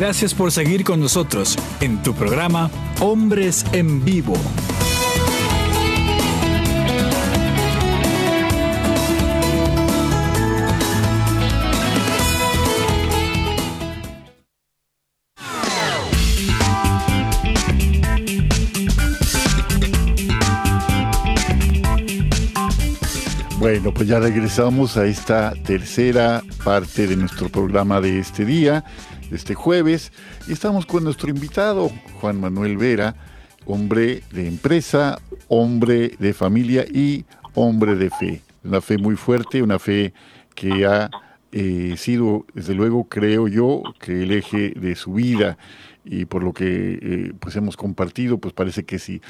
Gracias por seguir con nosotros en tu programa Hombres en Vivo. Bueno, pues ya regresamos a esta tercera parte de nuestro programa de este día este jueves. Y estamos con nuestro invitado, Juan Manuel Vera, hombre de empresa, hombre de familia y hombre de fe. Una fe muy fuerte, una fe que ha eh, sido, desde luego, creo yo, que el eje de su vida y por lo que eh, pues hemos compartido, pues parece que sí.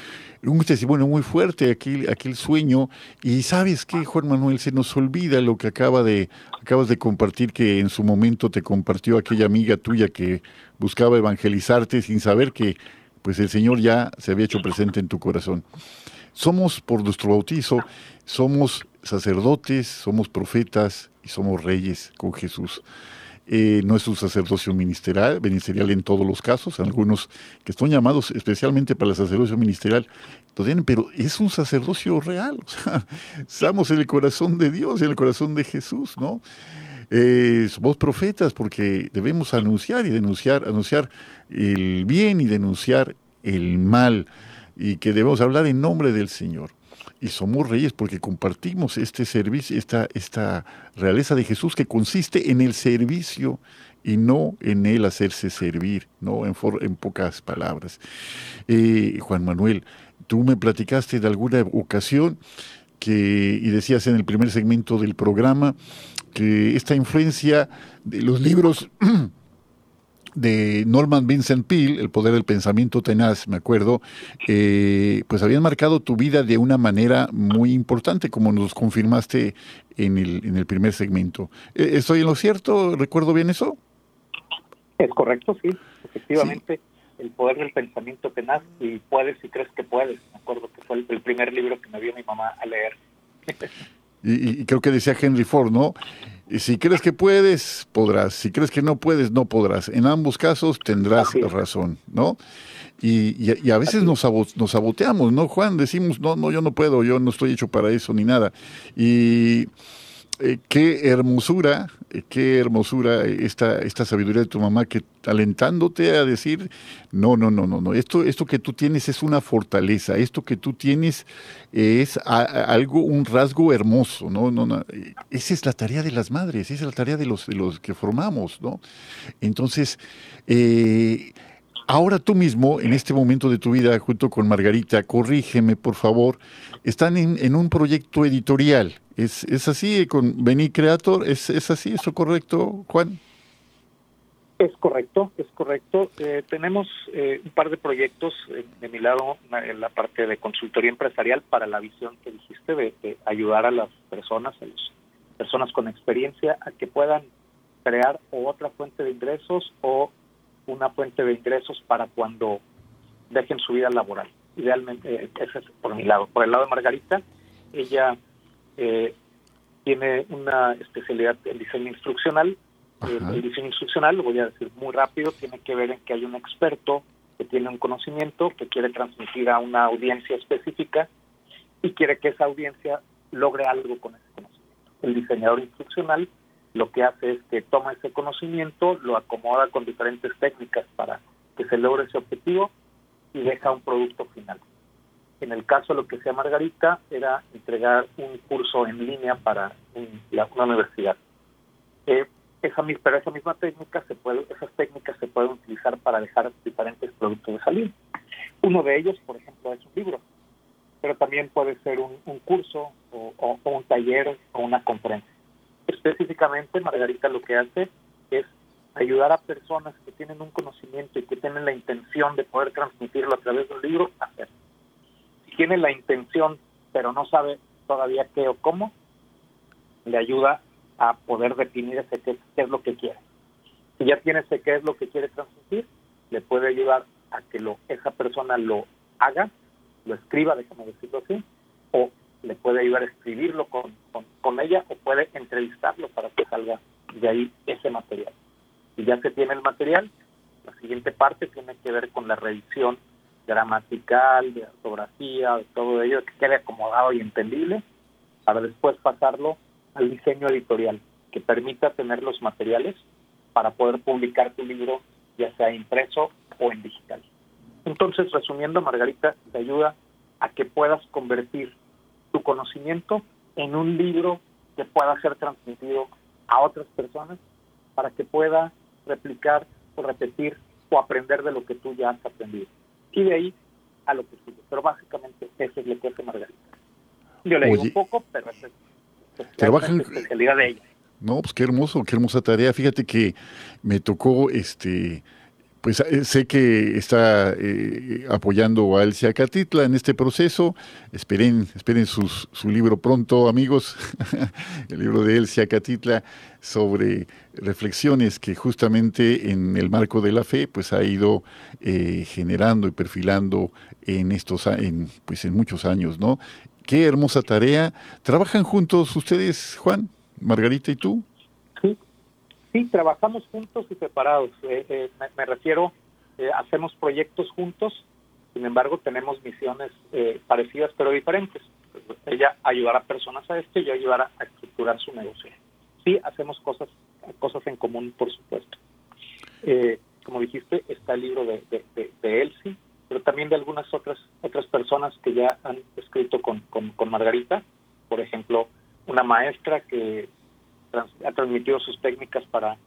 Un testimonio muy fuerte, aquel, aquel sueño. Y sabes qué, Juan Manuel, se nos olvida lo que acaba de, acabas de compartir, que en su momento te compartió aquella amiga tuya que buscaba evangelizarte sin saber que pues el Señor ya se había hecho presente en tu corazón. Somos, por nuestro bautizo, somos sacerdotes, somos profetas y somos reyes con Jesús. Eh, no es un sacerdocio ministerial, ministerial en todos los casos, algunos que están llamados especialmente para el sacerdocio ministerial, lo tienen, pero es un sacerdocio real, o sea, estamos en el corazón de Dios, en el corazón de Jesús, ¿no? Eh, somos profetas porque debemos anunciar y denunciar, anunciar el bien y denunciar el mal, y que debemos hablar en nombre del Señor y somos reyes porque compartimos este servicio, esta, esta realeza de Jesús que consiste en el servicio y no en él hacerse servir, no en, en pocas palabras. Eh, Juan Manuel, tú me platicaste de alguna ocasión que, y decías en el primer segmento del programa, que esta influencia de los libros de Norman Vincent Peale, El poder del pensamiento tenaz, me acuerdo, eh, pues habían marcado tu vida de una manera muy importante, como nos confirmaste en el, en el primer segmento. Eh, ¿Estoy en lo cierto? ¿Recuerdo bien eso? Es correcto, sí. Efectivamente, El poder del pensamiento tenaz y puedes si crees que puedes. Me acuerdo que fue el, primer libro que me dio mi mamá a leer. y, y creo que decía Henry Ford, ¿no? Si crees que puedes, podrás. Si crees que no puedes, no podrás. En ambos casos tendrás razón, ¿no? Y, a veces nos, nos saboteamos, ¿no, Juan? Decimos, no, no, yo no puedo, yo no estoy hecho para eso ni nada. Y eh, qué hermosura, qué hermosura esta, esta sabiduría de tu mamá que alentándote a decir, no, no, no, no, no, esto, esto que tú tienes es una fortaleza, esto que tú tienes es algo, un rasgo hermoso, ¿no? No, no, Esa es la tarea de las madres, esa es la tarea de los, de los que formamos, ¿no? Entonces, eh, ahora tú mismo, en este momento de tu vida, junto con Margarita, corrígeme, por favor, están en, en un proyecto editorial. ¿Es, es así con Beni Creator? ¿Es, ¿Es así? ¿Eso correcto, Juan? Es correcto, es correcto. Eh, tenemos eh, un par de proyectos de mi lado en la parte de consultoría empresarial para la visión que dijiste de, ayudar a las personas, a las personas con experiencia a que puedan crear otra fuente de ingresos o una fuente de ingresos para cuando dejen su vida laboral. Idealmente, eh, ese es por mi lado. Por el lado de Margarita, ella eh, tiene una especialidad en diseño instruccional. El diseño instruccional, lo voy a decir muy rápido, tiene que ver en que hay un experto que tiene un conocimiento, que quiere transmitir a una audiencia específica y quiere que esa audiencia logre algo con ese conocimiento. El diseñador instruccional lo que hace es que toma ese conocimiento, lo acomoda con diferentes técnicas para que se logre ese objetivo y deja un producto final. En el caso de lo que sea Margarita, era entregar un curso en línea para una universidad. Eh, esa, misma técnica, se puede, esas técnicas se pueden utilizar para dejar diferentes productos de salir. Uno de ellos, por ejemplo, es un libro, pero también puede ser un, curso o, o, un taller o una conferencia. Específicamente, Margarita lo que hace es ayudar a personas que tienen un conocimiento y que tienen la intención de poder transmitirlo a través de un libro a hacerlo tiene la intención, pero no sabe todavía qué o cómo, le ayuda a poder definir ese qué, es lo que quiere. Si ya tiene ese qué es lo que quiere transmitir, le puede ayudar a que lo, esa persona lo haga, lo escriba, déjame decirlo así, o le puede ayudar a escribirlo con, con, ella o puede entrevistarlo para que salga de ahí ese material. Si ya se tiene el material, la siguiente parte tiene que ver con la revisión gramatical, de ortografía, de todo ello, que quede acomodado y entendible, para después pasarlo al diseño editorial, que permita tener los materiales para poder publicar tu libro, ya sea impreso o en digital. Entonces, resumiendo, Margarita, te ayuda a que puedas convertir tu conocimiento en un libro que pueda ser transmitido a otras personas para que pueda replicar o repetir o aprender de lo que tú ya has aprendido y de ahí a lo que sigue. Pero básicamente eso es lo que hace Margarita. Yo le digo un poco, pero es, trabajan, la especialidad de ella. No, pues qué hermoso, qué hermosa tarea. Fíjate que me tocó este pues eh, sé que está eh, apoyando a Elsia Catitla en este proceso. Esperen, esperen su libro pronto, amigos. el libro de Elsia Catitla sobre reflexiones que justamente en el marco de la fe pues ha ido eh, generando y perfilando en estos en, pues en muchos años, ¿no? Qué hermosa tarea. ¿Trabajan juntos ustedes, Juan, Margarita y tú? Sí, trabajamos juntos y separados. Eh, eh, me, refiero, eh, hacemos proyectos juntos, sin embargo tenemos misiones parecidas pero diferentes. Ella ayudará a personas a esto y yo ayudar a, estructurar su negocio. Sí, hacemos cosas cosas en común, por supuesto. como dijiste, está el libro de, de, Elsie, pero también de algunas otras otras personas que ya han escrito con, con Margarita. Por ejemplo, una maestra que ha transmitido sus técnicas para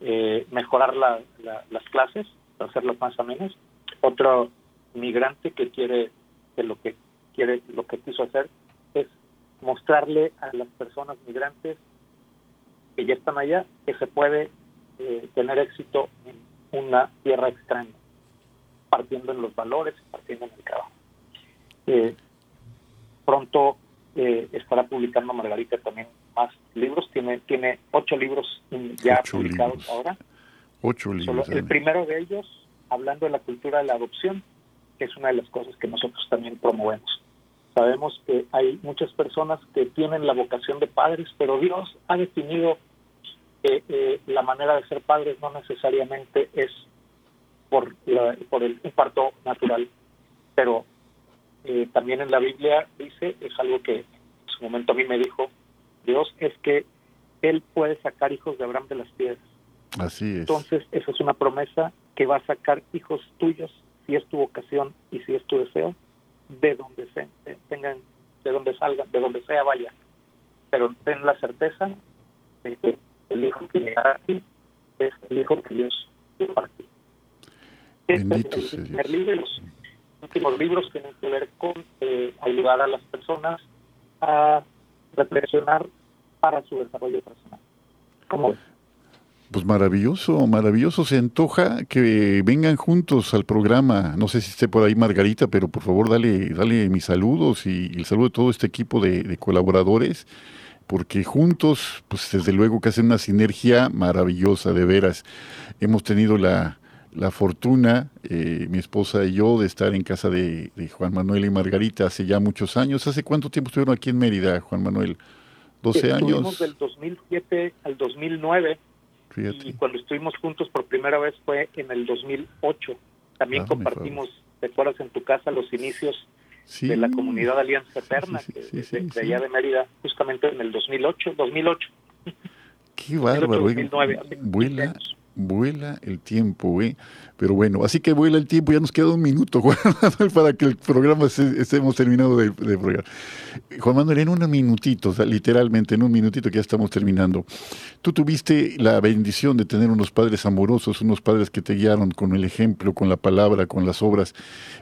eh, mejorar las clases, para hacerlas más amenas. Otro migrante que quiere que lo que quiere, lo que quiso hacer es mostrarle a las personas migrantes que ya están allá que se puede eh, tener éxito en una tierra extraña, partiendo en los valores, partiendo en el trabajo. Eh, pronto eh, estará publicando Margarita también más libros, tiene tiene ocho libros ya publicados ahora. Ocho libros. el primero de ellos, hablando de la cultura de la adopción, que es una de las cosas que nosotros también promovemos. Sabemos que hay muchas personas que tienen la vocación de padres, pero Dios ha definido que eh, la manera de ser padres no necesariamente es por, por el parto natural, pero eh, también en la Biblia dice, es algo que en su momento a mí me dijo Dios, es que Él puede sacar hijos de Abraham de las piedras. Así es. Entonces, esa es una promesa que va a sacar hijos tuyos, si es tu vocación y si es tu deseo, de donde se, tengan, de donde salgan, de donde sea vaya. Pero ten la certeza de que el hijo que llegará a ti es el hijo que Dios dio para ti. Bendito este es el libro, los últimos libros tienen que ver con eh, ayudar a las personas a reflexionar para su desarrollo personal. ¿Cómo Pues maravilloso, maravilloso. Se antoja que vengan juntos al programa. No sé si esté por ahí Margarita, pero por favor dale, dale mis saludos y, el saludo de todo este equipo de colaboradores porque juntos, pues desde luego que hacen una sinergia maravillosa, de veras. Hemos tenido la, fortuna, eh, mi esposa y yo, de estar en casa de, Juan Manuel y Margarita hace ya muchos años. ¿Hace cuánto tiempo estuvieron aquí en Mérida, Juan Manuel? ¿12 años? Estuvimos del 2007 al 2009. Y cuando estuvimos juntos por primera vez fue en el 2008. También ah, compartimos, ¿te acuerdas en tu casa los inicios de la comunidad Alianza Eterna, de, allá de Mérida, justamente en el 2008, 2008. Qué bárbaro, vuela, vuela el tiempo, güey. Pero bueno, así que vuela el tiempo, ya nos queda un minuto, Juan Manuel, para que el programa estemos terminado de, de Juan Manuel, en un minutito, literalmente en un minutito que ya estamos terminando. Tú tuviste la bendición de tener unos padres amorosos, unos padres que te guiaron con el ejemplo, con la palabra, con las obras,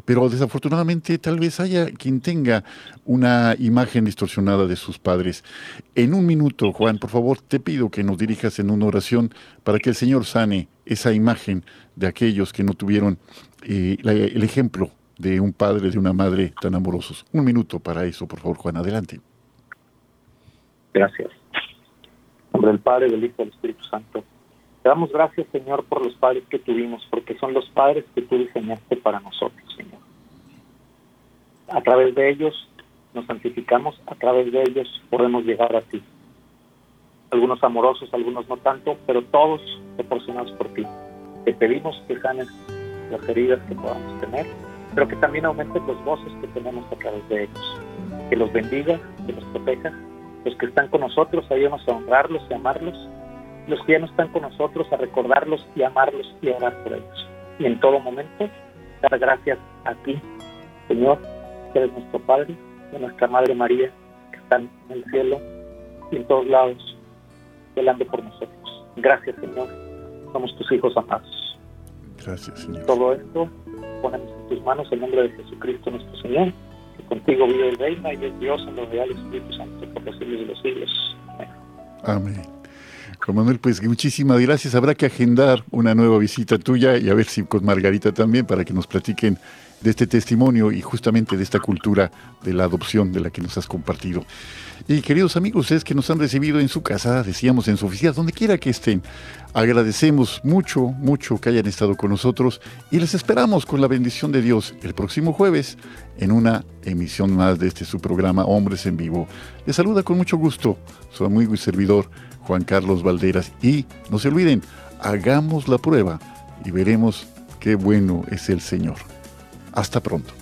pero desafortunadamente tal vez haya quien tenga una imagen distorsionada de sus padres. En un minuto, Juan, por favor, te pido que nos dirijas en una oración para que el Señor sane esa imagen de aquellos que no tuvieron eh, el ejemplo de un padre, de una madre tan amorosos. Un minuto para eso, por favor, Juan, adelante. Gracias. En nombre del Padre, del Hijo del Espíritu Santo. Te damos gracias, Señor, por los padres que tuvimos, porque son los padres que tú diseñaste para nosotros, Señor. A través de ellos nos santificamos, a través de ellos podemos llegar a ti. Algunos amorosos, algunos no tanto, pero todos proporcionados por ti. Te pedimos que sanes las heridas que podamos tener, pero que también aumentes los voces que tenemos a través de ellos. Que los bendiga, que los proteja. Los que están con nosotros, ayúdanos a honrarlos y amarlos. Los que ya no están con nosotros, a recordarlos y amarlos y orar por ellos. Y en todo momento, dar gracias a ti, Señor, que eres nuestro Padre, a nuestra Madre María, que están en el cielo y en todos lados, velando por nosotros. Gracias, Señor. Somos tus hijos amados. Gracias, Señor. Todo esto ponemos en tus manos en nombre de Jesucristo nuestro Señor, que contigo vive el reino y es Dios en los reales Espíritu Santo por los siglos de los siglos. Amén. Amén. Juan Manuel, pues muchísimas gracias. Habrá que agendar una nueva visita tuya y a ver si con Margarita también para que nos platiquen de este testimonio y justamente de esta cultura de la adopción de la que nos has compartido. Y queridos amigos, ustedes que nos han recibido en su casa, decíamos en su oficina, donde quiera que estén, agradecemos mucho, mucho que hayan estado con nosotros y les esperamos con la bendición de Dios el próximo jueves en una emisión más de este su programa Hombres en Vivo. Les saluda con mucho gusto su amigo y servidor Juan Carlos Valderas y no se olviden, hagamos la prueba y veremos qué bueno es el Señor. Hasta pronto.